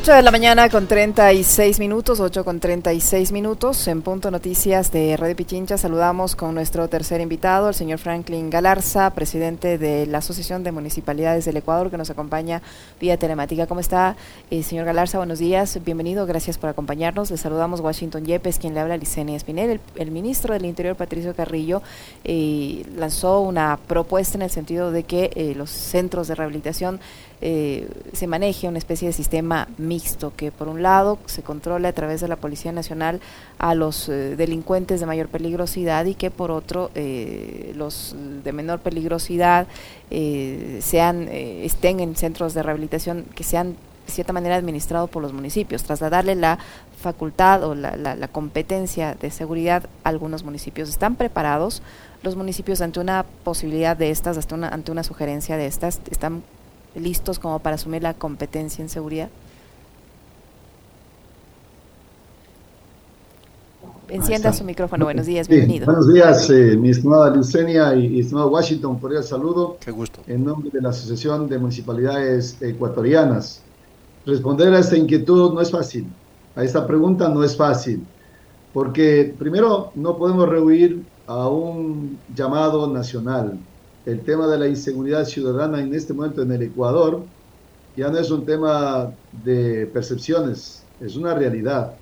8 de la mañana con 36 minutos, 8 con 36 minutos. En Punto Noticias de Radio Pichincha saludamos con nuestro tercer invitado, el señor Franklin Galarza, presidente de la Asociación de Municipalidades del Ecuador, que nos acompaña vía telemática. ¿Cómo está, eh, señor Galarza? Buenos días, bienvenido, gracias por acompañarnos. Le saludamos Washington Yepes, quien le habla Licenia Espinel. El, ministro del Interior, Patricio Carrillo, eh, lanzó una propuesta en el sentido de que eh, los centros de rehabilitación eh, se maneje una especie de sistema mixto, que por un lado se controle a través de la Policía Nacional a los eh, delincuentes de mayor peligrosidad y que por otro eh, los de menor peligrosidad sean estén en centros de rehabilitación que sean de cierta manera administrados por los municipios, trasladarle la facultad o la, competencia de seguridad algunos municipios. ¿Están preparados los municipios ante una posibilidad de estas, ante una sugerencia de estas? ¿Están listos como para asumir la competencia en seguridad? Encienda su micrófono. Buenos días, bienvenido. Buenos días, eh, mi estimada Lucenia y, estimado Washington. Por el saludo. Qué gusto. En nombre de la Asociación de Municipalidades Ecuatorianas. Responder a esta inquietud no es fácil. A esta pregunta no es fácil. Porque primero no podemos rehuir a un llamado nacional el tema de la inseguridad ciudadana en este momento en el Ecuador ya no es un tema de percepciones, es una realidad.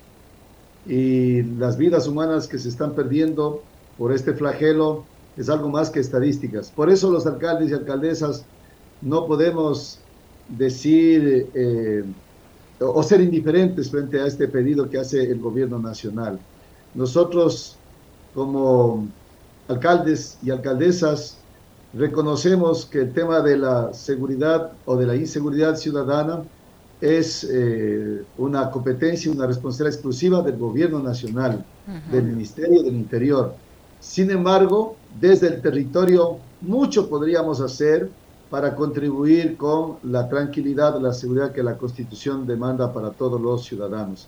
Y las vidas humanas que se están perdiendo por este flagelo es algo más que estadísticas. Por eso los alcaldes y alcaldesas no podemos decir eh, o ser indiferentes frente a este pedido que hace el gobierno nacional. Nosotros como alcaldes y alcaldesas reconocemos que el tema de la seguridad o de la inseguridad ciudadana es eh, una competencia, una responsabilidad exclusiva del gobierno nacional, del Ministerio del Interior. Sin embargo, desde el territorio mucho podríamos hacer para contribuir con la tranquilidad, la seguridad que la Constitución demanda para todos los ciudadanos.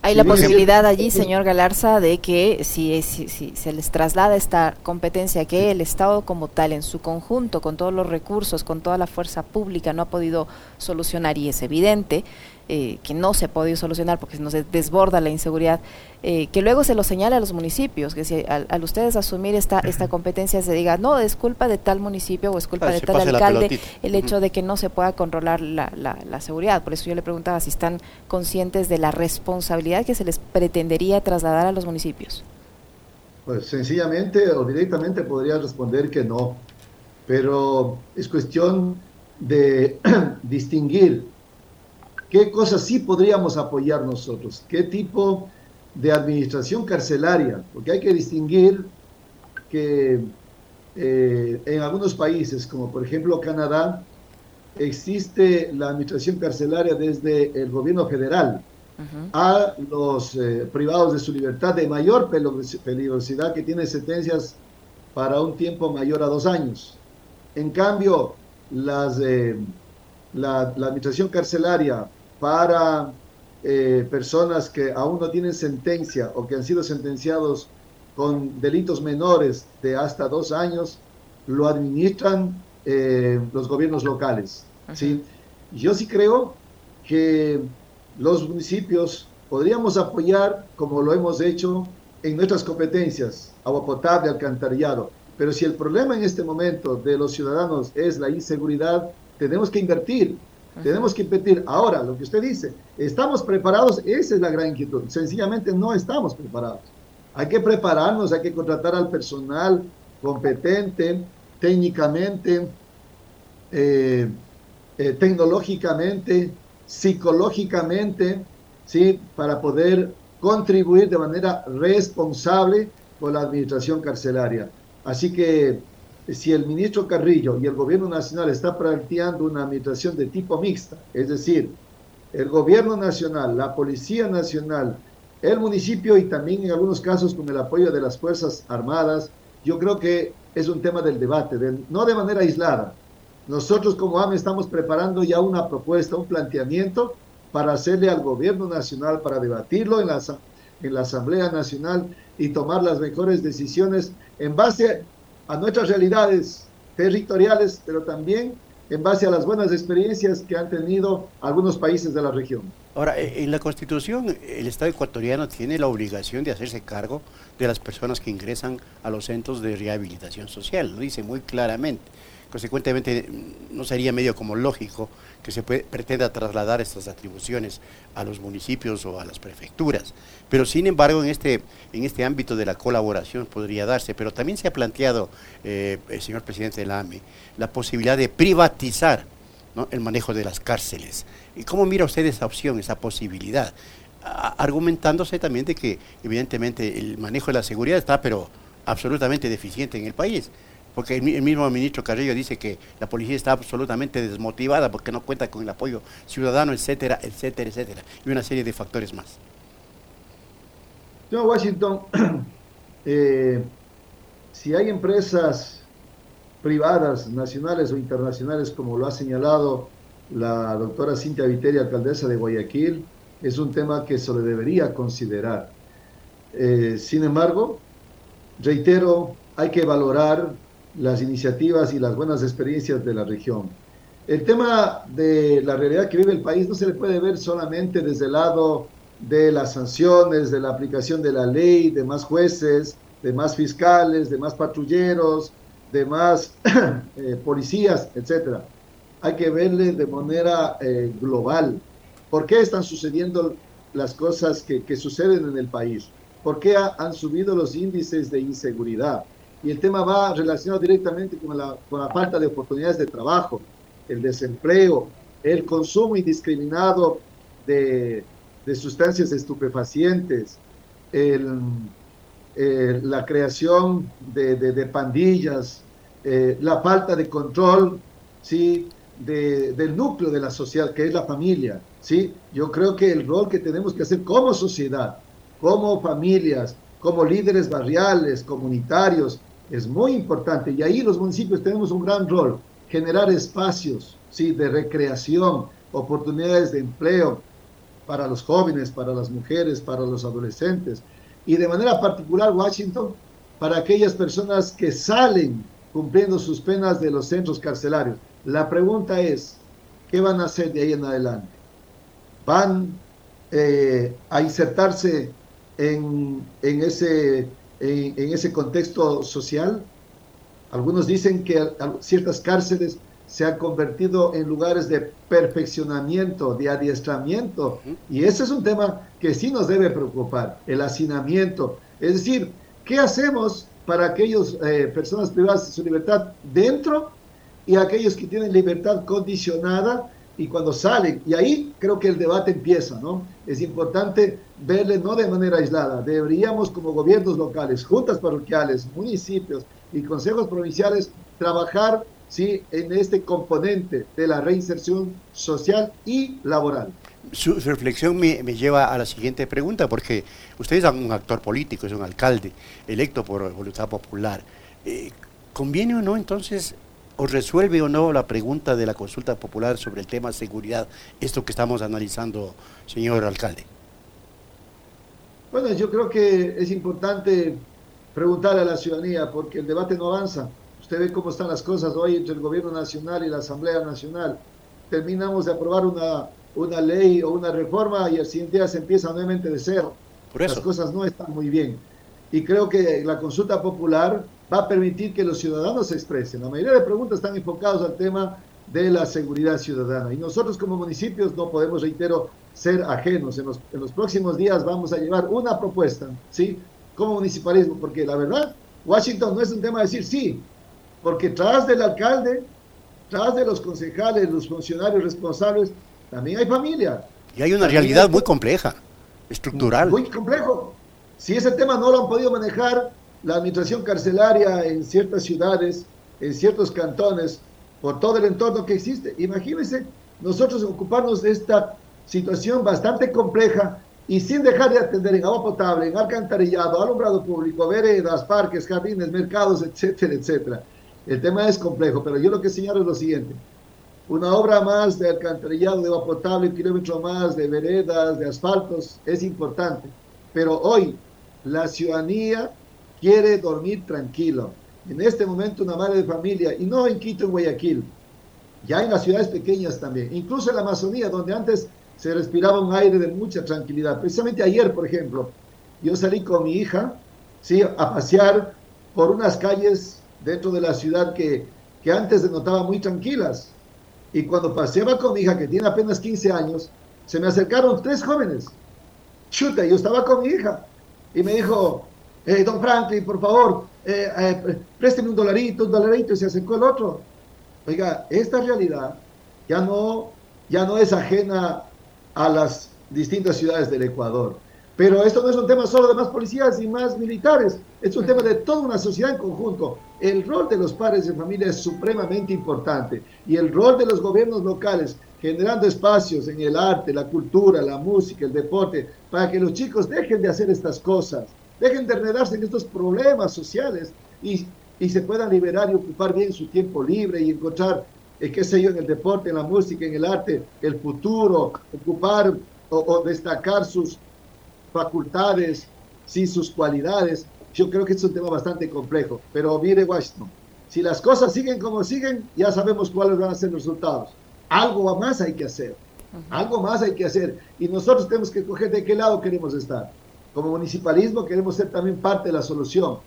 Hay la posibilidad allí, señor Galarza, de que si, si, se les traslada esta competencia que el Estado como tal, en su conjunto, con todos los recursos, con toda la fuerza pública, no ha podido solucionar, y es evidente, eh, que no se ha podido solucionar porque no se desborda la inseguridad, eh, que luego se lo señala a los municipios, que si al, ustedes asumir esta, esta competencia se diga, no, es culpa de tal municipio o es culpa de tal alcalde el hecho de que no se pueda controlar la, la, seguridad. Por eso yo le preguntaba si están conscientes de la responsabilidad que se les pretendería trasladar a los municipios. Pues sencillamente o directamente podría responder que no, pero es cuestión de distinguir ¿Qué cosas sí podríamos apoyar nosotros? ¿Qué tipo de administración carcelaria? Porque hay que distinguir que eh, en algunos países, como por ejemplo Canadá, existe la administración carcelaria desde el gobierno federal a los eh, privados de su libertad de mayor peligrosidad que tienen sentencias para un tiempo mayor a dos años. En cambio, las, eh, la, la administración carcelaria para eh, personas que aún no tienen sentencia o que han sido sentenciados con delitos menores de hasta dos años, lo administran eh, los gobiernos locales. ¿sí? Yo sí creo que los municipios podríamos apoyar, como lo hemos hecho, en nuestras competencias, agua potable, alcantarillado. Pero si el problema en este momento de los ciudadanos es la inseguridad, tenemos que invertir tenemos que impedir. Ahora, lo que usted dice, ¿estamos preparados? Esa es la gran inquietud. Sencillamente no estamos preparados. Hay que prepararnos, hay que contratar al personal competente, técnicamente, eh, eh, tecnológicamente, psicológicamente, ¿sí? para poder contribuir de manera responsable con la administración carcelaria. Así que si el ministro Carrillo y el gobierno nacional están planteando una administración de tipo mixta, es decir, el gobierno nacional, la policía nacional, el municipio y también en algunos casos con el apoyo de las Fuerzas Armadas, yo creo que es un tema del debate, no de manera aislada. Nosotros como AME estamos preparando ya una propuesta, un planteamiento para hacerle al gobierno nacional, para debatirlo en la, en la Asamblea Nacional y tomar las mejores decisiones en base a nuestras realidades territoriales, pero también en base a las buenas experiencias que han tenido algunos países de la región. Ahora, e, en la Constitución, el Estado ecuatoriano tiene la obligación de hacerse cargo de las personas que ingresan a los centros de rehabilitación social, lo dice muy claramente. Consecuentemente, no sería medio como lógico que se pretenda trasladar estas atribuciones a los municipios o a las prefecturas. Pero sin embargo, en este, en este ámbito de la colaboración podría darse. Pero también se ha planteado, eh, el señor presidente de la AME, la posibilidad de privatizar el manejo de las cárceles. ¿Y cómo mira usted esa opción, esa posibilidad? argumentándose también de que evidentemente el manejo de la seguridad está pero absolutamente deficiente en el país porque el, mismo ministro Carrillo dice que la policía está absolutamente desmotivada porque no cuenta con el apoyo ciudadano, etcétera, etcétera, etcétera, y una serie de factores más. Señor Washington, eh, si hay empresas privadas, nacionales o internacionales, como lo ha señalado la doctora Cintia Viteri, alcaldesa de Guayaquil, es un tema que se le debería considerar. Eh, sin embargo, reitero, hay que valorar las iniciativas y las buenas experiencias de la región. El tema de la realidad que vive el país no se le puede ver solamente desde el lado de las sanciones, de la aplicación de la ley, de más jueces, de más fiscales, de más patrulleros, de más eh, policías, etc. Hay que verle de manera eh, global. ¿Por qué están sucediendo las cosas que, que suceden en el país? ¿Por qué han subido los índices de inseguridad? Y el tema va relacionado directamente con la, con la falta de oportunidades de trabajo, el desempleo, el consumo indiscriminado de, de sustancias estupefacientes, el, eh, la creación de, de, pandillas, eh, la falta de control ¿sí? De, del núcleo de la sociedad, que es la familia. ¿sí? Yo creo que el rol que tenemos que hacer como sociedad, como familias, como líderes barriales, comunitarios, es muy importante y ahí los municipios tenemos un gran rol, generar espacios ¿sí? de recreación, oportunidades de empleo para los jóvenes, para las mujeres, para los adolescentes y de manera particular Washington para aquellas personas que salen cumpliendo sus penas de los centros carcelarios. La pregunta es, ¿qué van a hacer de ahí en adelante? ¿Van eh, a insertarse en, en ese en, ese contexto social. Algunos dicen que ciertas cárceles se han convertido en lugares de perfeccionamiento, de adiestramiento, y ese es un tema que sí nos debe preocupar, el hacinamiento. Es decir, ¿qué hacemos para aquellas eh, personas privadas de su libertad dentro y aquellos que tienen libertad condicionada y cuando salen, y ahí creo que el debate empieza, ¿no? Es importante verle no de manera aislada, deberíamos como gobiernos locales, juntas parroquiales, municipios y consejos provinciales trabajar ¿sí? en este componente de la reinserción social y laboral. Su, reflexión me, lleva a la siguiente pregunta, porque usted es un actor político, es un alcalde electo por voluntad popular. Eh, ¿Conviene o no entonces o resuelve o no la pregunta de la consulta popular sobre el tema seguridad, esto que estamos analizando, señor alcalde? Bueno, yo creo que es importante preguntarle a la ciudadanía porque el debate no avanza. Usted ve cómo están las cosas hoy entre el gobierno nacional y la Asamblea Nacional. Terminamos de aprobar una, una ley o una reforma y el siguiente día se empieza nuevamente de cero. Por eso. Las cosas no están muy bien. Y creo que la consulta popular va a permitir que los ciudadanos se expresen. La mayoría de preguntas están enfocadas al tema de la seguridad ciudadana. Y nosotros como municipios no podemos, reitero, ser ajenos. En los, en los próximos días vamos a llevar una propuesta, ¿sí? Como municipalismo, porque la verdad, Washington no es un tema de decir sí, porque tras del alcalde, tras de los concejales, los funcionarios responsables, también hay familia. Y hay una realidad muy compleja, estructural. Muy complejo. Si ese tema no lo han podido manejar, la administración carcelaria en ciertas ciudades, en ciertos cantones, por todo el entorno que existe. Imagínense nosotros ocuparnos de esta situación bastante compleja y sin dejar de atender en agua potable, en alcantarillado, alumbrado público, veredas, parques, jardines, mercados, etcétera, etcétera. El tema es complejo, pero yo lo que señalo es lo siguiente. Una obra más de alcantarillado, de agua potable, un kilómetro más de veredas, de asfaltos, es importante. Pero hoy la ciudadanía quiere dormir tranquilo. En este momento una madre de familia, y no en Quito, en Guayaquil, ya en las ciudades pequeñas también, incluso en la Amazonía, donde antes se respiraba un aire de mucha tranquilidad. Precisamente ayer, por ejemplo, yo salí con mi hija, ¿sí? A pasear por unas calles dentro de la ciudad que, que antes se notaban muy tranquilas. Y cuando paseaba con mi hija, que tiene apenas 15 años, se me acercaron tres jóvenes. Chuta, yo estaba con mi hija. Y me dijo, eh, don Franklin, por favor, eh, eh, présteme un dolarito, un dolarito. Y se acercó el otro. Oiga, esta realidad ya no, ya no es ajena a las distintas ciudades del Ecuador. Pero esto no es un tema solo de más policías y más militares, es un tema de toda una sociedad en conjunto. El rol de los padres de familia es supremamente importante y el rol de los gobiernos locales generando espacios en el arte, la cultura, la música, el deporte, para que los chicos dejen de hacer estas cosas, dejen de enredarse en estos problemas sociales y, y se puedan liberar y ocupar bien su tiempo libre y encontrar, eh, qué sé yo, en el deporte, en la música, en el arte, el futuro, ocupar o, o destacar sus facultades, sí, sus cualidades. Yo creo que es un tema bastante complejo. Pero mire, Washington, si las cosas siguen como siguen, ya sabemos cuáles van a ser los resultados. Algo más hay que hacer. Algo más hay que hacer. Y nosotros tenemos que escoger de qué lado queremos estar. Como municipalismo queremos ser también parte de la solución.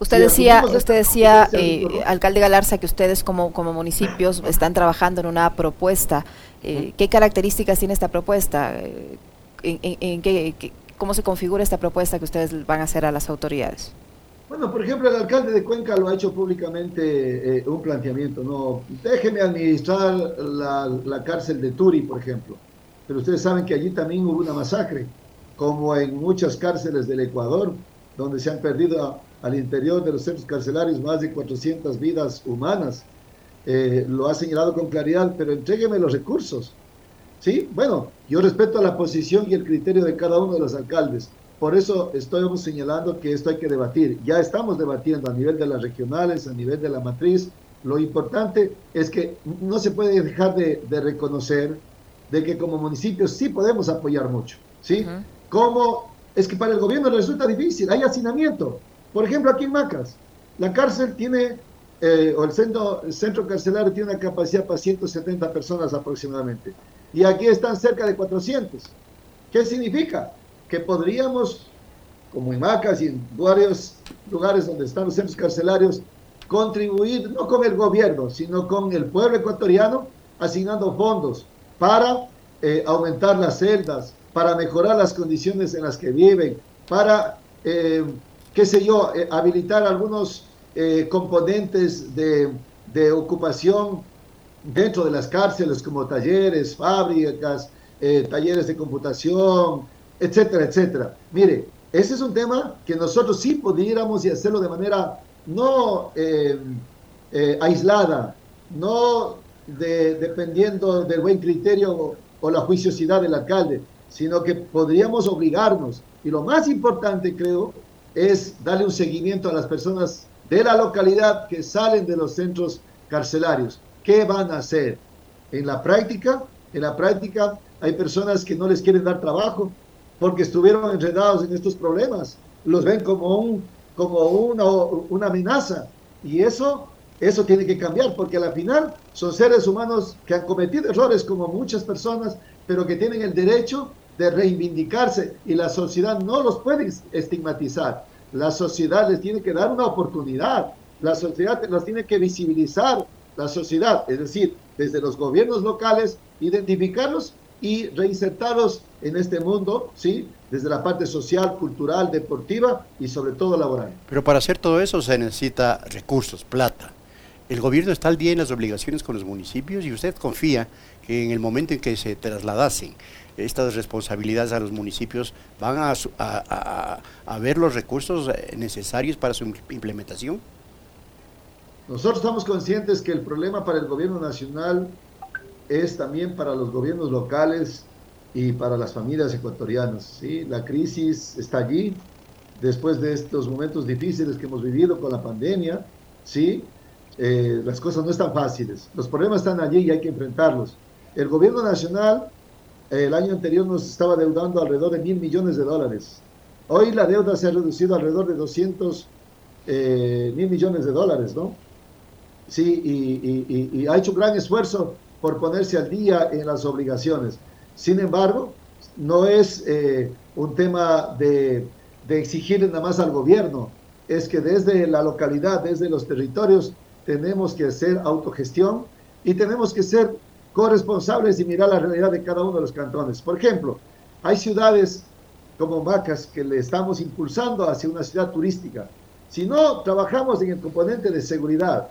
Usted decía, usted decía, eh, alcalde Galarza, que ustedes como, como municipios están trabajando en una propuesta. Eh, ¿Qué características tiene esta propuesta? Eh, en, qué, cómo se configura esta propuesta que ustedes van a hacer a las autoridades. Bueno, por ejemplo, el alcalde de Cuenca lo ha hecho públicamente eh, un planteamiento, no, déjeme administrar la, la, cárcel de Turi, por ejemplo, pero ustedes saben que allí también hubo una masacre, como en muchas cárceles del Ecuador, donde se han perdido al interior de los centros carcelarios más de 400 vidas humanas. Eh, lo ha señalado con claridad, pero entrégueme los recursos. Sí, bueno, yo respeto la posición y el criterio de cada uno de los alcaldes. Por eso estoy señalando que esto hay que debatir. Ya estamos debatiendo a nivel de las regionales, a nivel de la matriz. Lo importante es que no se puede dejar de, reconocer de que como municipios sí podemos apoyar mucho. ¿sí? Como es que para el gobierno resulta difícil, hay hacinamiento. Por ejemplo, aquí en Macas, la cárcel tiene, eh, o el centro, el centro carcelario tiene una capacidad para 170 personas aproximadamente y aquí están cerca de 400. ¿Qué significa? Que podríamos, como en Macas y en varios lugares donde están los centros carcelarios, contribuir no con el gobierno, sino con el pueblo ecuatoriano, asignando fondos para eh, aumentar las celdas, para mejorar las condiciones en las que viven, para, eh, qué sé yo, eh, habilitar algunos componentes de, de ocupación dentro de las cárceles como talleres, fábricas, eh, talleres de computación, etcétera, etcétera. Mire, ese es un tema que nosotros sí pudiéramos y hacerlo de manera no eh, eh, aislada, no dependiendo del buen criterio o la juiciosidad del alcalde, sino que podríamos obligarnos. Y lo más importante, creo, es darle un seguimiento a las personas de la localidad que salen de los centros carcelarios. ¿Qué van a hacer? En la práctica, en la práctica hay personas que no les quieren dar trabajo porque estuvieron enredados en estos problemas. Los ven como, un, como una, una amenaza. Y eso, eso tiene que cambiar porque al final son seres humanos que han cometido errores como muchas personas, pero que tienen el derecho de reivindicarse y la sociedad no los puede estigmatizar. La sociedad les tiene que dar una oportunidad. La sociedad los tiene que visibilizar la sociedad, es decir, desde los gobiernos locales, identificarlos y reinsertarlos en este mundo, ¿sí? Desde la parte social, cultural, deportiva y sobre todo laboral. Pero para hacer todo eso se necesita recursos, plata. El gobierno está al día en las obligaciones con los municipios y usted confía que en el momento en que se trasladasen estas responsabilidades a los municipios van a, a, a ver los recursos eh, necesarios para su implementación. Nosotros estamos conscientes que el problema para el gobierno nacional es también para los gobiernos locales y para las familias ecuatorianas. ¿sí? La crisis está allí después de estos momentos difíciles que hemos vivido con la pandemia. ¿sí? Eh, las cosas no están fáciles. Los problemas están allí y hay que enfrentarlos. El gobierno nacional el año anterior nos estaba deudando alrededor de mil millones de dólares. Hoy la deuda se ha reducido alrededor de 200 eh, mil millones de dólares, ¿no? ¿sí? Y, ha hecho un gran esfuerzo por ponerse al día en las obligaciones. Sin embargo, no es eh, un tema de, de exigir nada más al gobierno, es que desde la localidad, desde los territorios, tenemos que hacer autogestión y tenemos que ser corresponsables y mirar la realidad de cada uno de los cantones. Por ejemplo, hay ciudades como Macas que le estamos impulsando hacia una ciudad turística. Si no trabajamos en el componente de seguridad,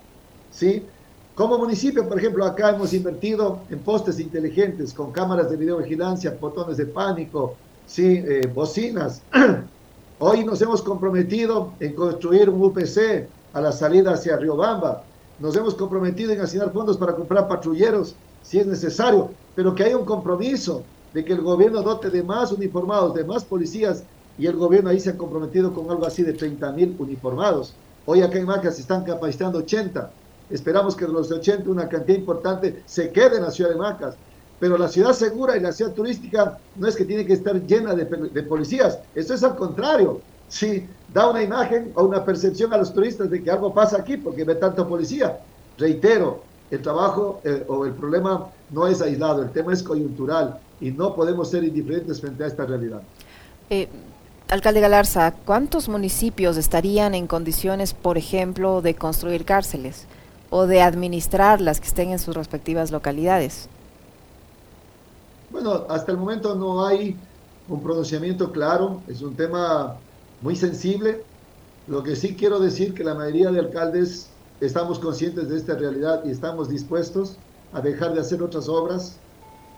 ¿sí? Como municipio, por ejemplo, acá hemos invertido en postes inteligentes con cámaras de videovigilancia, botones de pánico, ¿sí? Eh, bocinas. Hoy nos hemos comprometido en construir un UPC a la salida hacia Riobamba. Nos hemos comprometido en asignar fondos para comprar patrulleros si es necesario, pero que haya un compromiso de que el gobierno dote de más uniformados, de más policías, y el gobierno ahí se ha comprometido con algo así de 30 mil uniformados. Hoy acá en Macas se están capacitando 80. Esperamos que de los 80 una cantidad importante se quede en la ciudad de Macas. Pero la ciudad segura y la ciudad turística no es que tiene que estar llena de, policías, esto es al contrario. Sí, da una imagen o una percepción a los turistas de que algo pasa aquí porque ve tanto policía. Reitero, el trabajo eh, o el problema no es aislado, el tema es coyuntural y no podemos ser indiferentes frente a esta realidad. Eh, alcalde Galarza, ¿cuántos municipios estarían en condiciones, por ejemplo, de construir cárceles o de administrar las que estén en sus respectivas localidades? Bueno, hasta el momento no hay un pronunciamiento claro, es un tema muy sensible. Lo que sí quiero decir que la mayoría de alcaldes estamos conscientes de esta realidad y estamos dispuestos a dejar de hacer otras obras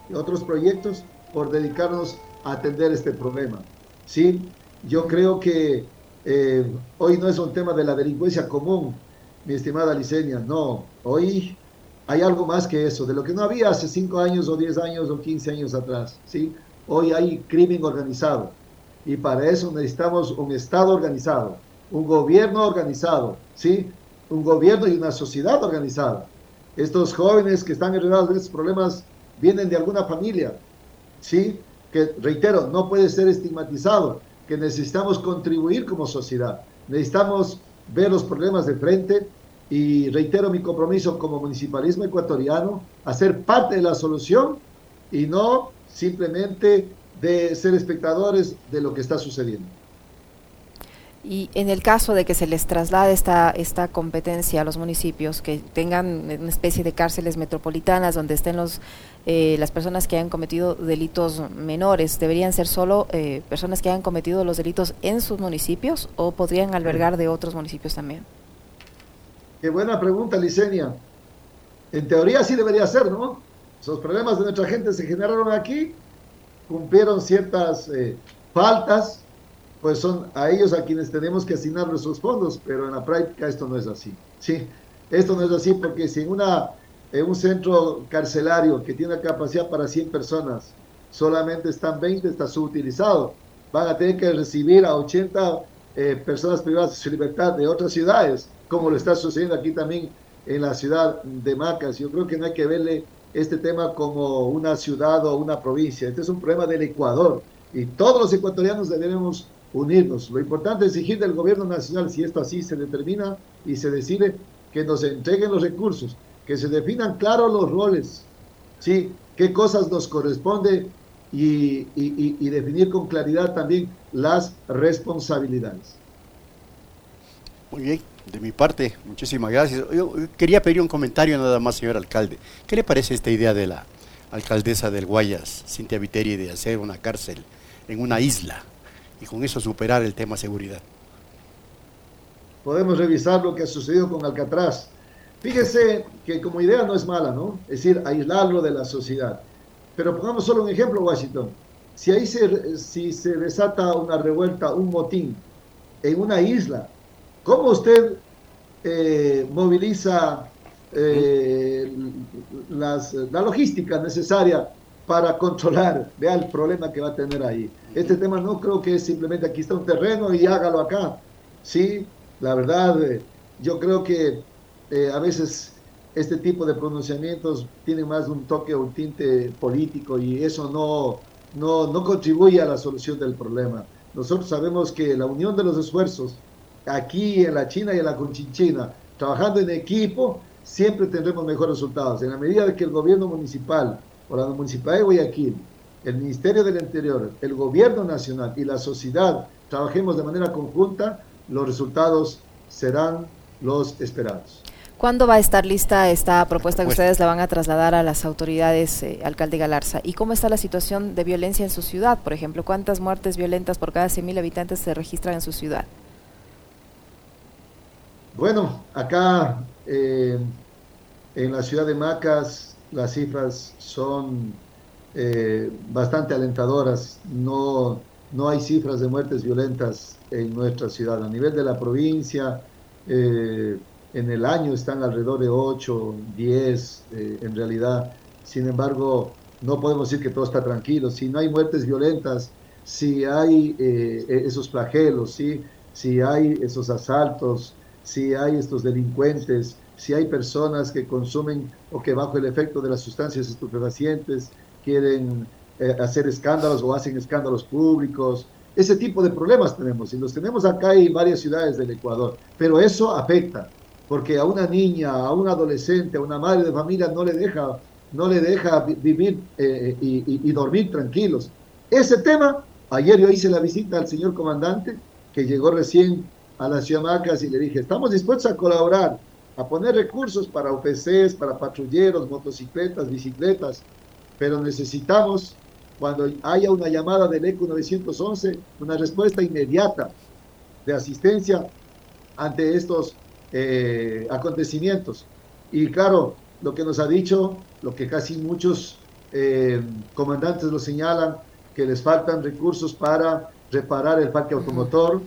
y otros proyectos por dedicarnos a atender este problema. Sí, yo creo que eh, hoy no es un tema de la delincuencia común, mi estimada Liceña, no, hoy hay algo más que eso, de lo que no había hace 5 años o 10 años o 15 años atrás. ¿sí? Hoy hay crimen organizado y para eso necesitamos un Estado organizado, un gobierno organizado, ¿sí? un gobierno y una sociedad organizada. Estos jóvenes que están enredados en estos problemas vienen de alguna familia, ¿sí? que reitero, no puede ser estigmatizado, que necesitamos contribuir como sociedad, necesitamos ver los problemas de frente, y reitero mi compromiso como municipalismo ecuatoriano a ser parte de la solución y no simplemente de ser espectadores de lo que está sucediendo. Y en el caso de que se les traslade esta, esta competencia a los municipios, que tengan una especie de cárceles metropolitanas donde estén los, eh, las personas que hayan cometido delitos menores, ¿deberían ser solo eh, personas que hayan cometido los delitos en sus municipios o podrían albergar de otros municipios también? Qué buena pregunta, Licenia. En teoría sí debería ser, ¿no? Esos problemas de nuestra gente se generaron aquí, cumplieron ciertas eh, faltas, pues son a ellos a quienes tenemos que asignar nuestros fondos, pero en la práctica esto no es así. Sí, esto no es así porque si en, una, en un centro carcelario que tiene capacidad para 100 personas, solamente están 20, está subutilizado, van a tener que recibir a 80 eh, personas privadas de su libertad de otras ciudades como lo está sucediendo aquí también en la ciudad de Macas. Yo creo que no hay que verle este tema como una ciudad o una provincia. Este es un problema del Ecuador y todos los ecuatorianos debemos unirnos. Lo importante es exigir del gobierno nacional, si esto así se determina y se decide, que nos entreguen los recursos, que se definan claros los roles, ¿sí? qué cosas nos corresponde y, y definir con claridad también las responsabilidades. Muy bien, de mi parte, muchísimas gracias. Yo quería pedir un comentario nada más, señor alcalde. ¿Qué le parece esta idea de la alcaldesa del Guayas, Cintia Viteri, de hacer una cárcel en una isla y con eso superar el tema seguridad? Podemos revisar lo que ha sucedido con Alcatraz. Fíjese que como idea no es mala, ¿no? Es decir, aislarlo de la sociedad. Pero pongamos solo un ejemplo, Washington. Si ahí se, si se desata una revuelta, un motín en una isla, ¿Cómo usted eh, moviliza eh, la logística necesaria para controlar, vea el problema que va a tener ahí. Este tema no creo que es simplemente aquí está un terreno y hágalo acá. Sí, la verdad, eh, yo creo que a veces este tipo de pronunciamientos tienen más un toque o un tinte político y eso no, no, no contribuye a la solución del problema. Nosotros sabemos que la unión de los esfuerzos aquí en la China y en la Conchinchina, trabajando en equipo, siempre tendremos mejores resultados. En la medida de que el gobierno municipal o la municipalidad de Guayaquil, el Ministerio del Interior, el gobierno nacional y la sociedad trabajemos de manera conjunta, los resultados serán los esperados. ¿Cuándo va a estar lista esta propuesta que ustedes la van a trasladar a las autoridades, eh, alcalde Galarza? ¿Y cómo está la situación de violencia en su ciudad? Por ejemplo, ¿cuántas muertes violentas por cada 100.000 habitantes se registran en su ciudad? Bueno, acá eh, en la ciudad de Macas las cifras son eh, bastante alentadoras. No, no hay cifras de muertes violentas en nuestra ciudad. A nivel de la provincia, en el año están alrededor de 8, 10 eh, en realidad. Sin embargo, no podemos decir que todo está tranquilo. Si no hay muertes violentas, si hay eh, esos flagelos, si hay esos asaltos, si hay estos delincuentes, si hay personas que consumen o que bajo el efecto de las sustancias estupefacientes quieren eh, hacer escándalos o hacen escándalos públicos. Ese tipo de problemas tenemos y los tenemos acá en varias ciudades del Ecuador, pero eso afecta porque a una niña, a un adolescente, a una madre de familia no le deja, no le deja vivir eh, y, dormir tranquilos. Ese tema, ayer yo hice la visita al señor comandante, que llegó recién a la ciudad Macas y le dije, estamos dispuestos a colaborar, a poner recursos para OPCs, para patrulleros, motocicletas, bicicletas, pero necesitamos, cuando haya una llamada del ECO 911, una respuesta inmediata de asistencia ante estos eh, acontecimientos. Y claro, lo que nos ha dicho, lo que casi muchos eh, comandantes lo señalan, que les faltan recursos para reparar el parque automotor,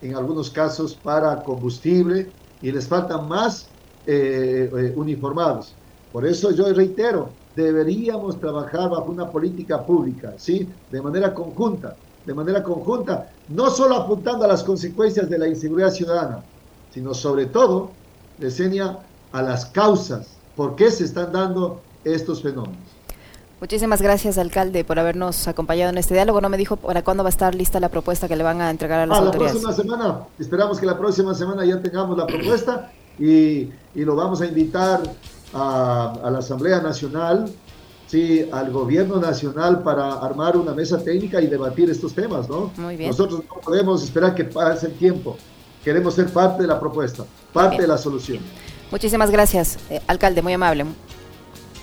en algunos casos para combustible, y les faltan más eh, uniformados. Por eso yo reitero, deberíamos trabajar bajo una política pública, ¿sí? De manera conjunta, de manera conjunta, no solo apuntando a las consecuencias de la inseguridad ciudadana, sino sobre todo, enseña a las causas, por qué se están dando estos fenómenos. Muchísimas gracias, alcalde, por habernos acompañado en este diálogo. No me dijo para cuándo va a estar lista la propuesta que le van a entregar a las autoridades. La próxima semana, esperamos que la próxima semana ya tengamos la propuesta y, y lo vamos a invitar a, a, la Asamblea Nacional, sí, al Gobierno Nacional para armar una mesa técnica y debatir estos temas, ¿no? Muy bien. Nosotros no podemos esperar que pase el tiempo queremos ser parte de la propuesta, parte de la solución. Muchísimas gracias, eh, alcalde, muy amable.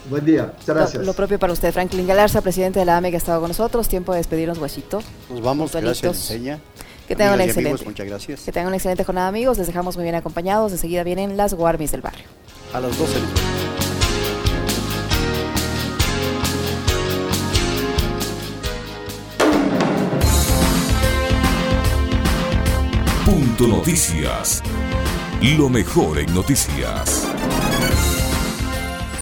Buen día, muchas gracias. Lo, propio para usted, Franklin Galarza, presidente de la AME que ha estado con nosotros. Tiempo de despedirnos, Guachito. Nos vamos, gracias, Seña. Que tengan, una excelente, muchas gracias. que tengan una excelente jornada, amigos. Les dejamos muy bien acompañados. Enseguida vienen las Guarmis del barrio. A las 12 Punto Noticias. Lo mejor en noticias.